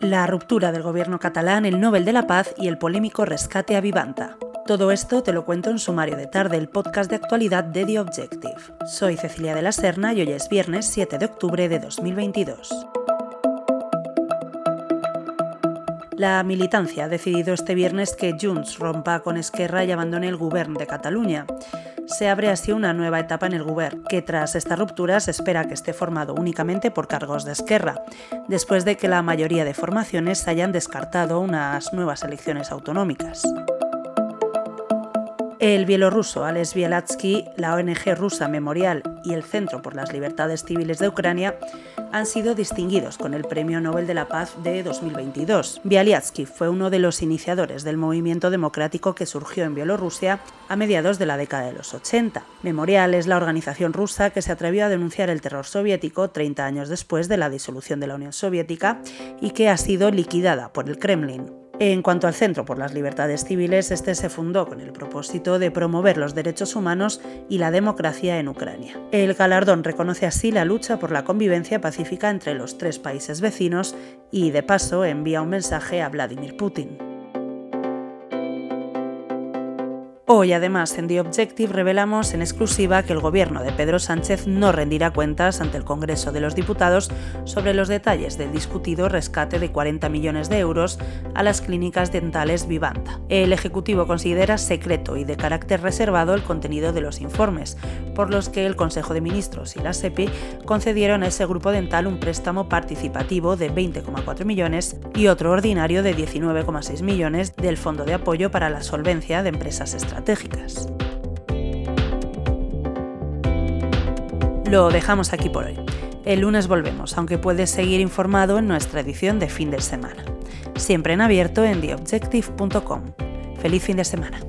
la ruptura del gobierno catalán, el Nobel de la Paz y el polémico rescate a Vivanta. Todo esto te lo cuento en Sumario de Tarde, el podcast de actualidad de The Objective. Soy Cecilia de la Serna y hoy es viernes 7 de octubre de 2022. La militancia ha decidido este viernes que Junts rompa con Esquerra y abandone el gobierno de Cataluña se abre así una nueva etapa en el Govern, que tras esta ruptura se espera que esté formado únicamente por cargos de Esquerra, después de que la mayoría de formaciones hayan descartado unas nuevas elecciones autonómicas. El bielorruso Alex Bialatsky, la ONG rusa Memorial y el Centro por las Libertades Civiles de Ucrania han sido distinguidos con el Premio Nobel de la Paz de 2022. Bialyatsky fue uno de los iniciadores del movimiento democrático que surgió en Bielorrusia a mediados de la década de los 80. Memorial es la organización rusa que se atrevió a denunciar el terror soviético 30 años después de la disolución de la Unión Soviética y que ha sido liquidada por el Kremlin. En cuanto al Centro por las Libertades Civiles, este se fundó con el propósito de promover los derechos humanos y la democracia en Ucrania. El galardón reconoce así la lucha por la convivencia pacífica entre los tres países vecinos y, de paso, envía un mensaje a Vladimir Putin. Hoy, además, en The Objective revelamos en exclusiva que el gobierno de Pedro Sánchez no rendirá cuentas ante el Congreso de los Diputados sobre los detalles del discutido rescate de 40 millones de euros a las clínicas dentales Vivanta. El Ejecutivo considera secreto y de carácter reservado el contenido de los informes, por los que el Consejo de Ministros y la SEPI concedieron a ese grupo dental un préstamo participativo de 20,4 millones y otro ordinario de 19,6 millones del Fondo de Apoyo para la Solvencia de Empresas Lo dejamos aquí por hoy. El lunes volvemos, aunque puedes seguir informado en nuestra edición de fin de semana. Siempre en abierto en theobjective.com. Feliz fin de semana.